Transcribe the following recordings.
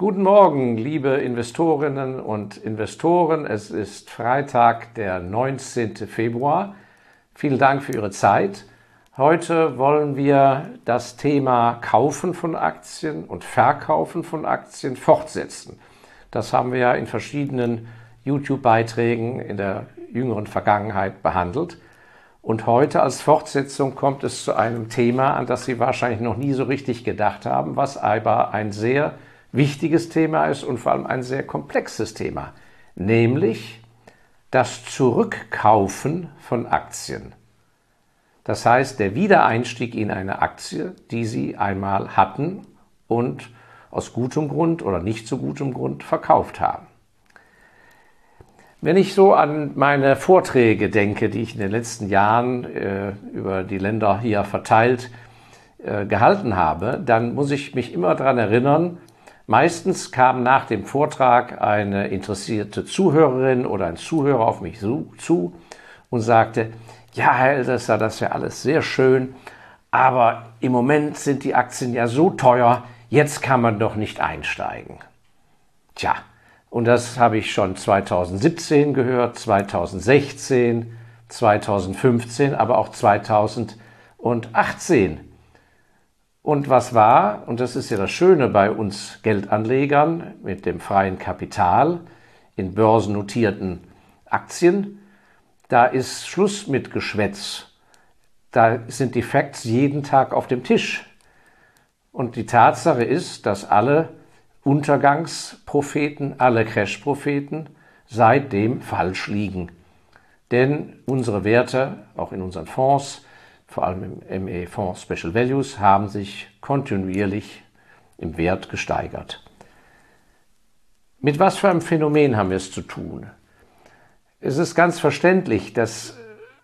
Guten Morgen, liebe Investorinnen und Investoren. Es ist Freitag, der 19. Februar. Vielen Dank für Ihre Zeit. Heute wollen wir das Thema Kaufen von Aktien und Verkaufen von Aktien fortsetzen. Das haben wir ja in verschiedenen YouTube-Beiträgen in der jüngeren Vergangenheit behandelt. Und heute als Fortsetzung kommt es zu einem Thema, an das Sie wahrscheinlich noch nie so richtig gedacht haben, was aber ein sehr wichtiges Thema ist und vor allem ein sehr komplexes Thema, nämlich das Zurückkaufen von Aktien. Das heißt, der Wiedereinstieg in eine Aktie, die Sie einmal hatten und aus gutem Grund oder nicht so gutem Grund verkauft haben. Wenn ich so an meine Vorträge denke, die ich in den letzten Jahren äh, über die Länder hier verteilt äh, gehalten habe, dann muss ich mich immer daran erinnern, Meistens kam nach dem Vortrag eine interessierte Zuhörerin oder ein Zuhörer auf mich zu und sagte, ja, Herr Elsässer, das wäre alles sehr schön, aber im Moment sind die Aktien ja so teuer, jetzt kann man doch nicht einsteigen. Tja, und das habe ich schon 2017 gehört, 2016, 2015, aber auch 2018. Und was war, und das ist ja das Schöne bei uns Geldanlegern mit dem freien Kapital in börsennotierten Aktien, da ist Schluss mit Geschwätz. Da sind die Facts jeden Tag auf dem Tisch. Und die Tatsache ist, dass alle Untergangspropheten, alle Crash-Propheten seitdem falsch liegen. Denn unsere Werte, auch in unseren Fonds, vor allem im ME-Fonds Special Values, haben sich kontinuierlich im Wert gesteigert. Mit was für einem Phänomen haben wir es zu tun? Es ist ganz verständlich, dass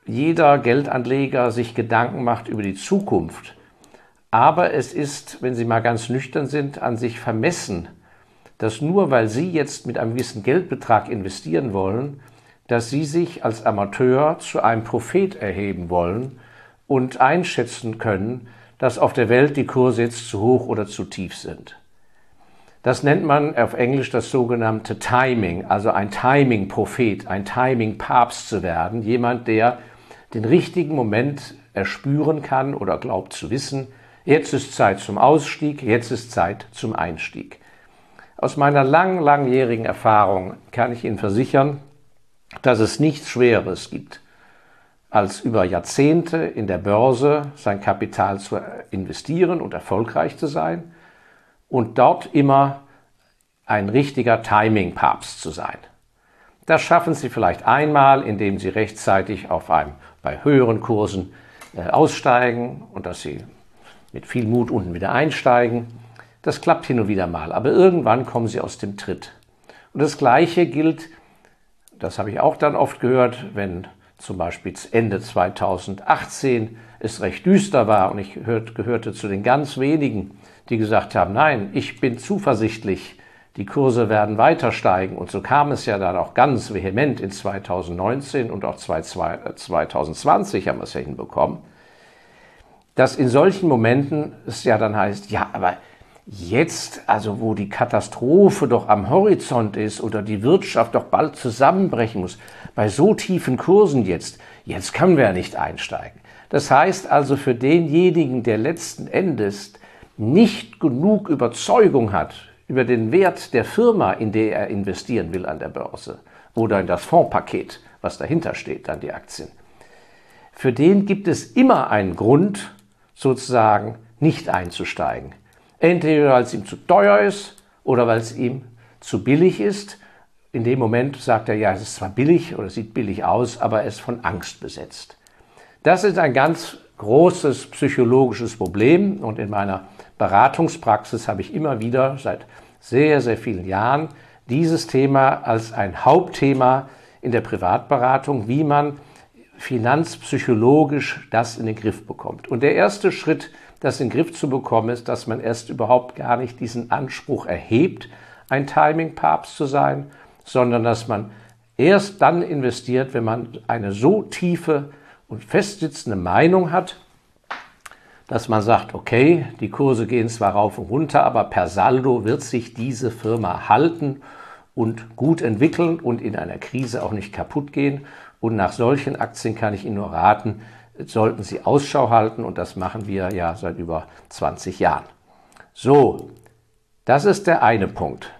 jeder Geldanleger sich Gedanken macht über die Zukunft. Aber es ist, wenn Sie mal ganz nüchtern sind, an sich vermessen, dass nur weil Sie jetzt mit einem gewissen Geldbetrag investieren wollen, dass Sie sich als Amateur zu einem Prophet erheben wollen und einschätzen können, dass auf der Welt die Kurse jetzt zu hoch oder zu tief sind. Das nennt man auf Englisch das sogenannte Timing, also ein Timing-Prophet, ein Timing-Papst zu werden, jemand, der den richtigen Moment erspüren kann oder glaubt zu wissen, jetzt ist Zeit zum Ausstieg, jetzt ist Zeit zum Einstieg. Aus meiner lang, langjährigen Erfahrung kann ich Ihnen versichern, dass es nichts Schweres gibt, als über Jahrzehnte in der Börse sein Kapital zu investieren und erfolgreich zu sein und dort immer ein richtiger Timing-Papst zu sein. Das schaffen Sie vielleicht einmal, indem Sie rechtzeitig auf einem, bei höheren Kursen äh, aussteigen und dass Sie mit viel Mut unten wieder einsteigen. Das klappt hin und wieder mal, aber irgendwann kommen Sie aus dem Tritt. Und das Gleiche gilt, das habe ich auch dann oft gehört, wenn zum Beispiel Ende 2018 es recht düster war und ich gehörte zu den ganz wenigen, die gesagt haben, nein, ich bin zuversichtlich, die Kurse werden weiter steigen. Und so kam es ja dann auch ganz vehement in 2019 und auch 2020 haben wir es ja hinbekommen, dass in solchen Momenten es ja dann heißt, ja, aber jetzt, also wo die Katastrophe doch am Horizont ist oder die Wirtschaft doch bald zusammenbrechen muss, bei so tiefen Kursen jetzt, jetzt können wir ja nicht einsteigen. Das heißt also für denjenigen, der letzten Endes nicht genug Überzeugung hat über den Wert der Firma, in der er investieren will an der Börse oder in das Fondspaket, was dahinter steht, dann die Aktien. Für den gibt es immer einen Grund, sozusagen nicht einzusteigen. Entweder weil es ihm zu teuer ist oder weil es ihm zu billig ist. In dem Moment sagt er, ja, es ist zwar billig oder sieht billig aus, aber es ist von Angst besetzt. Das ist ein ganz großes psychologisches Problem und in meiner Beratungspraxis habe ich immer wieder seit sehr, sehr vielen Jahren dieses Thema als ein Hauptthema in der Privatberatung, wie man finanzpsychologisch das in den Griff bekommt. Und der erste Schritt das in den Griff zu bekommen, ist, dass man erst überhaupt gar nicht diesen Anspruch erhebt, ein Timing-Papst zu sein, sondern dass man erst dann investiert, wenn man eine so tiefe und festsitzende Meinung hat, dass man sagt, okay, die Kurse gehen zwar rauf und runter, aber per Saldo wird sich diese Firma halten und gut entwickeln und in einer Krise auch nicht kaputt gehen. Und nach solchen Aktien kann ich Ihnen nur raten, sollten Sie Ausschau halten und das machen wir ja seit über 20 Jahren. So, das ist der eine Punkt.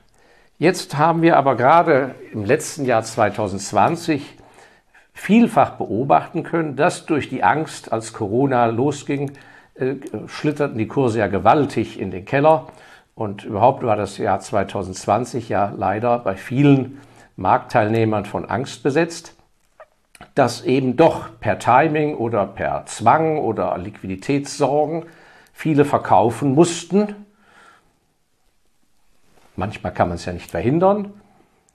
Jetzt haben wir aber gerade im letzten Jahr 2020 vielfach beobachten können, dass durch die Angst, als Corona losging, äh, schlitterten die Kurse ja gewaltig in den Keller. Und überhaupt war das Jahr 2020 ja leider bei vielen Marktteilnehmern von Angst besetzt, dass eben doch per Timing oder per Zwang oder Liquiditätssorgen viele verkaufen mussten. Manchmal kann man es ja nicht verhindern,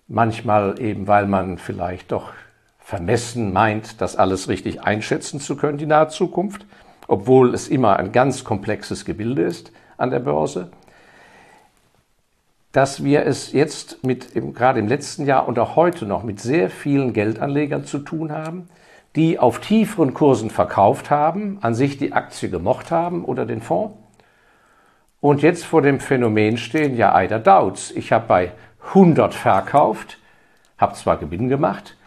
manchmal eben, weil man vielleicht doch vermessen meint, das alles richtig einschätzen zu können, die nahe Zukunft, obwohl es immer ein ganz komplexes Gebilde ist an der Börse dass wir es jetzt mit, gerade im letzten Jahr und auch heute noch mit sehr vielen Geldanlegern zu tun haben, die auf tieferen Kursen verkauft haben, an sich die Aktie gemocht haben oder den Fonds und jetzt vor dem Phänomen stehen, ja, Eider Dauts. Ich habe bei 100 verkauft, habe zwar Gewinn gemacht,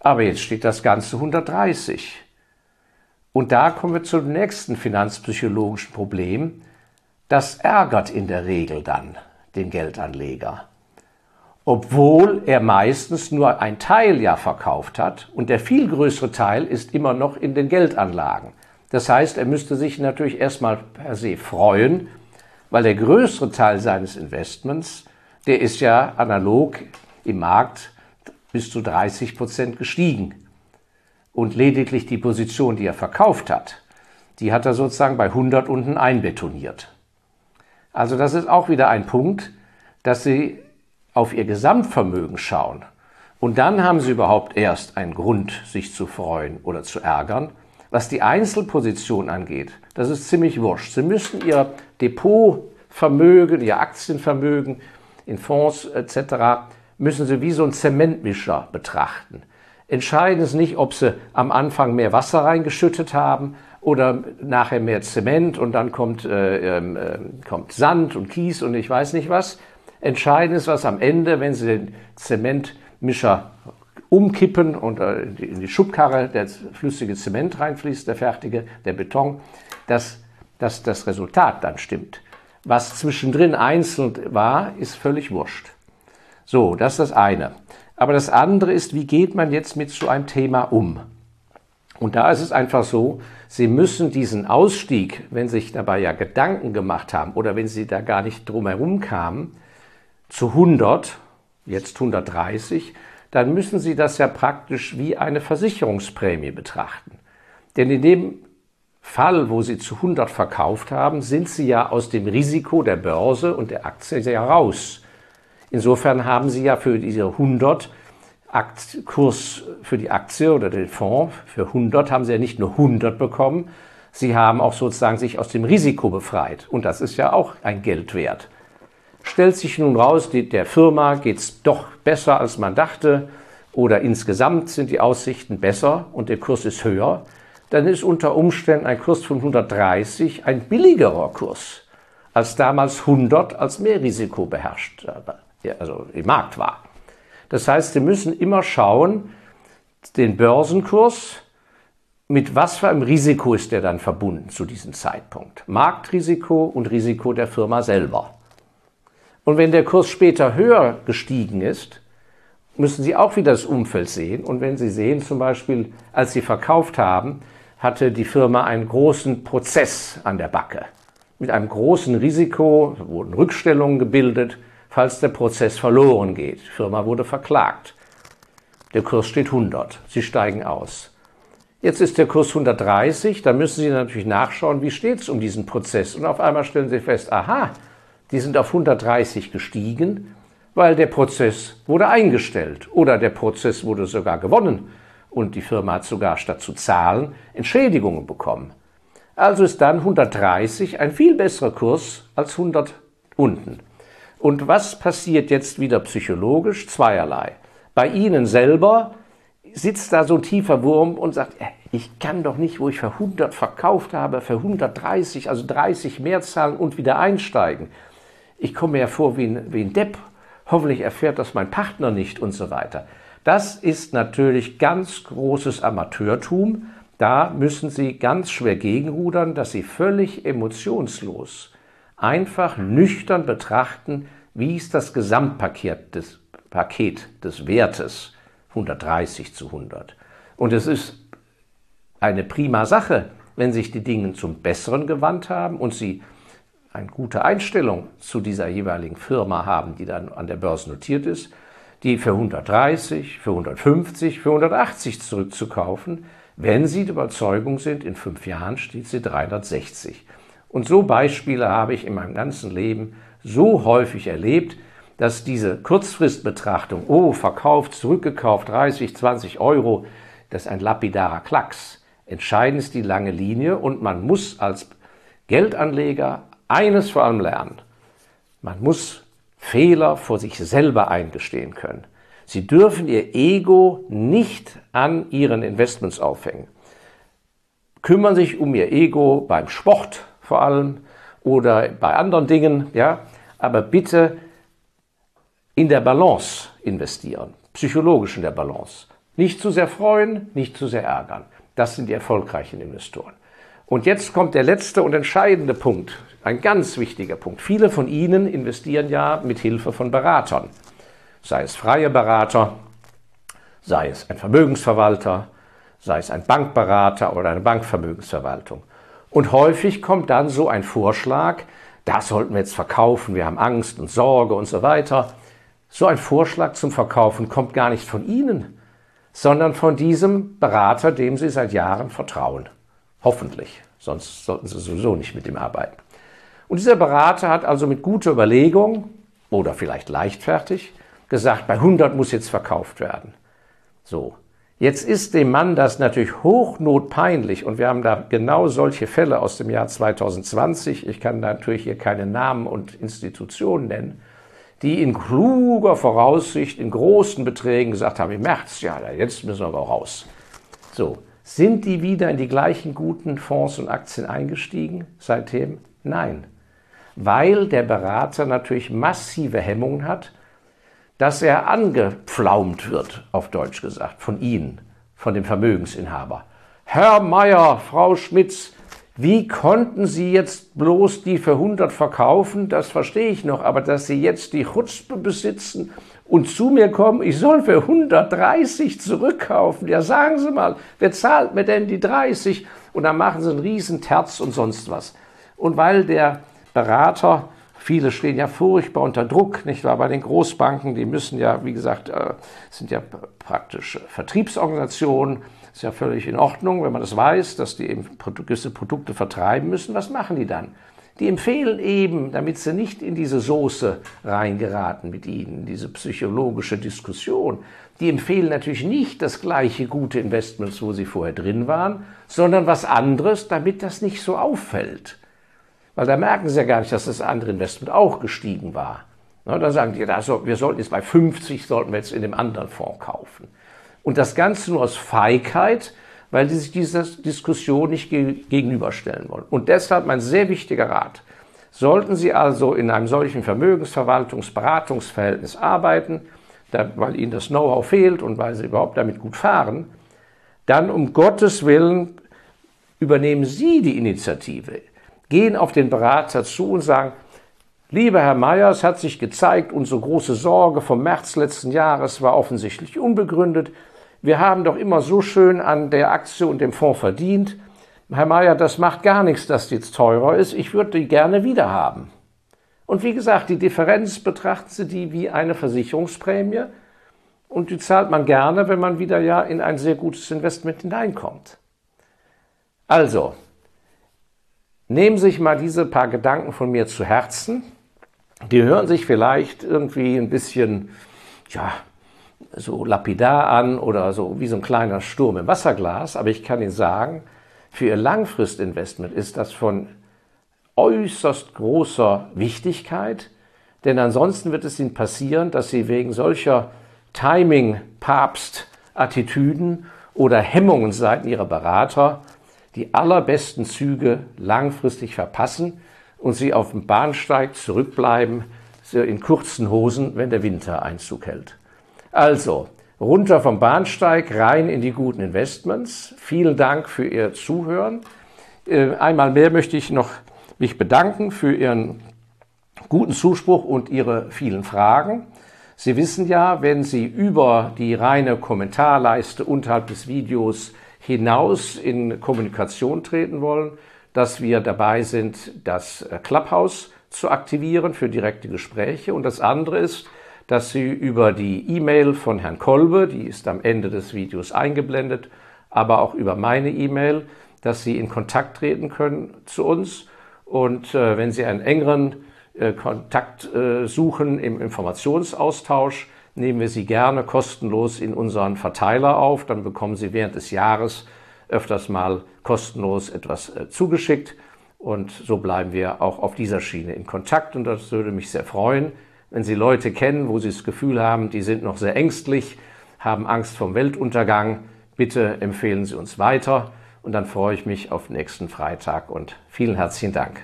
aber jetzt steht das Ganze 130. Und da kommen wir zum nächsten finanzpsychologischen Problem. Das ärgert in der Regel dann den Geldanleger. Obwohl er meistens nur ein Teil ja verkauft hat und der viel größere Teil ist immer noch in den Geldanlagen. Das heißt, er müsste sich natürlich erstmal per se freuen, weil der größere Teil seines Investments, der ist ja analog im Markt bis zu 30 Prozent gestiegen. Und lediglich die Position, die er verkauft hat, die hat er sozusagen bei 100 unten einbetoniert. Also das ist auch wieder ein Punkt, dass Sie auf Ihr Gesamtvermögen schauen. Und dann haben Sie überhaupt erst einen Grund, sich zu freuen oder zu ärgern. Was die Einzelposition angeht, das ist ziemlich wurscht. Sie müssen Ihr Depotvermögen, Ihr Aktienvermögen in Fonds etc., müssen Sie wie so ein Zementmischer betrachten. Entscheidend ist nicht, ob Sie am Anfang mehr Wasser reingeschüttet haben oder nachher mehr Zement und dann kommt, äh, äh, kommt Sand und Kies und ich weiß nicht was. Entscheidend ist, was am Ende, wenn Sie den Zementmischer umkippen und äh, in die Schubkarre der flüssige Zement reinfließt, der fertige, der Beton, dass, dass das Resultat dann stimmt. Was zwischendrin einzeln war, ist völlig wurscht. So, das ist das eine. Aber das andere ist, wie geht man jetzt mit so einem Thema um? Und da ist es einfach so, Sie müssen diesen Ausstieg, wenn Sie sich dabei ja Gedanken gemacht haben oder wenn Sie da gar nicht drum herum kamen, zu 100, jetzt 130, dann müssen Sie das ja praktisch wie eine Versicherungsprämie betrachten. Denn in dem Fall, wo Sie zu 100 verkauft haben, sind Sie ja aus dem Risiko der Börse und der Aktie ja raus. Insofern haben Sie ja für diese 100 Kurs für die Aktie oder den Fonds für 100 haben sie ja nicht nur 100 bekommen, sie haben auch sozusagen sich aus dem Risiko befreit. Und das ist ja auch ein Geld wert. Stellt sich nun raus, die, der Firma geht es doch besser, als man dachte, oder insgesamt sind die Aussichten besser und der Kurs ist höher, dann ist unter Umständen ein Kurs von 130 ein billigerer Kurs, als damals 100 als Mehrrisiko beherrscht, äh, also im Markt war. Das heißt, Sie müssen immer schauen, den Börsenkurs, mit was für einem Risiko ist der dann verbunden zu diesem Zeitpunkt? Marktrisiko und Risiko der Firma selber. Und wenn der Kurs später höher gestiegen ist, müssen Sie auch wieder das Umfeld sehen. Und wenn Sie sehen, zum Beispiel, als Sie verkauft haben, hatte die Firma einen großen Prozess an der Backe. Mit einem großen Risiko wurden Rückstellungen gebildet falls der Prozess verloren geht. Die Firma wurde verklagt. Der Kurs steht 100. Sie steigen aus. Jetzt ist der Kurs 130, da müssen Sie natürlich nachschauen, wie steht es um diesen Prozess. Und auf einmal stellen Sie fest, aha, die sind auf 130 gestiegen, weil der Prozess wurde eingestellt oder der Prozess wurde sogar gewonnen und die Firma hat sogar statt zu zahlen Entschädigungen bekommen. Also ist dann 130 ein viel besserer Kurs als 100 unten. Und was passiert jetzt wieder psychologisch? Zweierlei. Bei Ihnen selber sitzt da so ein tiefer Wurm und sagt, ich kann doch nicht, wo ich für 100 verkauft habe, für 130, also 30 mehr zahlen und wieder einsteigen. Ich komme mir ja vor wie ein, wie ein Depp. Hoffentlich erfährt das mein Partner nicht und so weiter. Das ist natürlich ganz großes Amateurtum. Da müssen Sie ganz schwer gegenrudern, dass Sie völlig emotionslos, einfach nüchtern betrachten, wie ist das Gesamtpaket des, Paket des Wertes 130 zu 100. Und es ist eine prima Sache, wenn sich die Dinge zum Besseren gewandt haben und Sie eine gute Einstellung zu dieser jeweiligen Firma haben, die dann an der Börse notiert ist, die für 130, für 150, für 180 zurückzukaufen, wenn Sie der Überzeugung sind, in fünf Jahren steht sie 360. Und so Beispiele habe ich in meinem ganzen Leben so häufig erlebt, dass diese Kurzfristbetrachtung, oh, verkauft, zurückgekauft, 30, 20 Euro, das ist ein lapidarer Klacks. Entscheidend ist die lange Linie und man muss als Geldanleger eines vor allem lernen. Man muss Fehler vor sich selber eingestehen können. Sie dürfen Ihr Ego nicht an Ihren Investments aufhängen. Kümmern sich um Ihr Ego beim Sport vor allem oder bei anderen Dingen, ja, aber bitte in der Balance investieren, psychologisch in der Balance. Nicht zu sehr freuen, nicht zu sehr ärgern. Das sind die erfolgreichen Investoren. Und jetzt kommt der letzte und entscheidende Punkt, ein ganz wichtiger Punkt. Viele von Ihnen investieren ja mit Hilfe von Beratern, sei es freie Berater, sei es ein Vermögensverwalter, sei es ein Bankberater oder eine Bankvermögensverwaltung. Und häufig kommt dann so ein Vorschlag, das sollten wir jetzt verkaufen, wir haben Angst und Sorge und so weiter. So ein Vorschlag zum Verkaufen kommt gar nicht von Ihnen, sondern von diesem Berater, dem Sie seit Jahren vertrauen. Hoffentlich, sonst sollten Sie sowieso nicht mit ihm arbeiten. Und dieser Berater hat also mit guter Überlegung oder vielleicht leichtfertig gesagt, bei 100 muss jetzt verkauft werden. So. Jetzt ist dem Mann das natürlich hochnotpeinlich und wir haben da genau solche Fälle aus dem Jahr 2020. Ich kann natürlich hier keine Namen und Institutionen nennen die in kluger Voraussicht in großen Beträgen gesagt haben, im März, ja, jetzt müssen wir aber raus. So, sind die wieder in die gleichen guten Fonds und Aktien eingestiegen seitdem? Nein, weil der Berater natürlich massive Hemmungen hat, dass er angepflaumt wird, auf Deutsch gesagt, von Ihnen, von dem Vermögensinhaber. Herr Meier, Frau Schmitz, wie konnten Sie jetzt bloß die für 100 verkaufen? Das verstehe ich noch. Aber dass Sie jetzt die Chutzpe besitzen und zu mir kommen, ich soll für 130 zurückkaufen. Ja, sagen Sie mal, wer zahlt mir denn die 30? Und dann machen Sie einen riesen Terz und sonst was. Und weil der Berater, viele stehen ja furchtbar unter Druck, nicht wahr? Bei den Großbanken, die müssen ja, wie gesagt, äh, sind ja praktisch Vertriebsorganisationen, ist ja völlig in Ordnung, wenn man das weiß, dass die eben gewisse Produkte vertreiben müssen. Was machen die dann? Die empfehlen eben, damit sie nicht in diese Soße reingeraten mit ihnen, diese psychologische Diskussion, die empfehlen natürlich nicht das gleiche gute Investment, wo sie vorher drin waren, sondern was anderes, damit das nicht so auffällt. Weil da merken sie ja gar nicht, dass das andere Investment auch gestiegen war. Na, dann sagen die, also, wir sollten jetzt bei 50, sollten wir jetzt in dem anderen Fonds kaufen. Und das Ganze nur aus Feigheit, weil sie sich dieser Diskussion nicht gegenüberstellen wollen. Und deshalb mein sehr wichtiger Rat. Sollten Sie also in einem solchen Vermögensverwaltungsberatungsverhältnis arbeiten, weil Ihnen das Know-how fehlt und weil Sie überhaupt damit gut fahren, dann um Gottes Willen übernehmen Sie die Initiative. Gehen auf den Berater zu und sagen, Lieber Herr Mayer, es hat sich gezeigt, unsere große Sorge vom März letzten Jahres war offensichtlich unbegründet wir haben doch immer so schön an der Aktie und dem Fonds verdient. Herr Mayer, das macht gar nichts, dass die jetzt teurer ist. Ich würde die gerne wieder haben. Und wie gesagt, die Differenz betrachten Sie die wie eine Versicherungsprämie und die zahlt man gerne, wenn man wieder ja in ein sehr gutes Investment hineinkommt. Also, nehmen Sie sich mal diese paar Gedanken von mir zu Herzen. Die hören sich vielleicht irgendwie ein bisschen, ja, so lapidar an oder so wie so ein kleiner Sturm im Wasserglas, aber ich kann Ihnen sagen, für Ihr Langfristinvestment ist das von äußerst großer Wichtigkeit, denn ansonsten wird es Ihnen passieren, dass Sie wegen solcher Timing-Papst Attitüden oder Hemmungen seiten ihrer Berater die allerbesten Züge langfristig verpassen und sie auf dem Bahnsteig zurückbleiben, in kurzen Hosen, wenn der Winter Einzug hält. Also, runter vom Bahnsteig, rein in die guten Investments. Vielen Dank für Ihr Zuhören. Äh, einmal mehr möchte ich noch mich bedanken für Ihren guten Zuspruch und Ihre vielen Fragen. Sie wissen ja, wenn Sie über die reine Kommentarleiste unterhalb des Videos hinaus in Kommunikation treten wollen, dass wir dabei sind, das äh, Clubhouse zu aktivieren für direkte Gespräche. Und das andere ist, dass Sie über die E-Mail von Herrn Kolbe, die ist am Ende des Videos eingeblendet, aber auch über meine E-Mail, dass Sie in Kontakt treten können zu uns. Und äh, wenn Sie einen engeren äh, Kontakt äh, suchen im Informationsaustausch, nehmen wir Sie gerne kostenlos in unseren Verteiler auf. Dann bekommen Sie während des Jahres öfters mal kostenlos etwas äh, zugeschickt. Und so bleiben wir auch auf dieser Schiene in Kontakt. Und das würde mich sehr freuen, wenn Sie Leute kennen, wo Sie das Gefühl haben, die sind noch sehr ängstlich, haben Angst vom Weltuntergang. Bitte empfehlen Sie uns weiter. Und dann freue ich mich auf nächsten Freitag und vielen herzlichen Dank.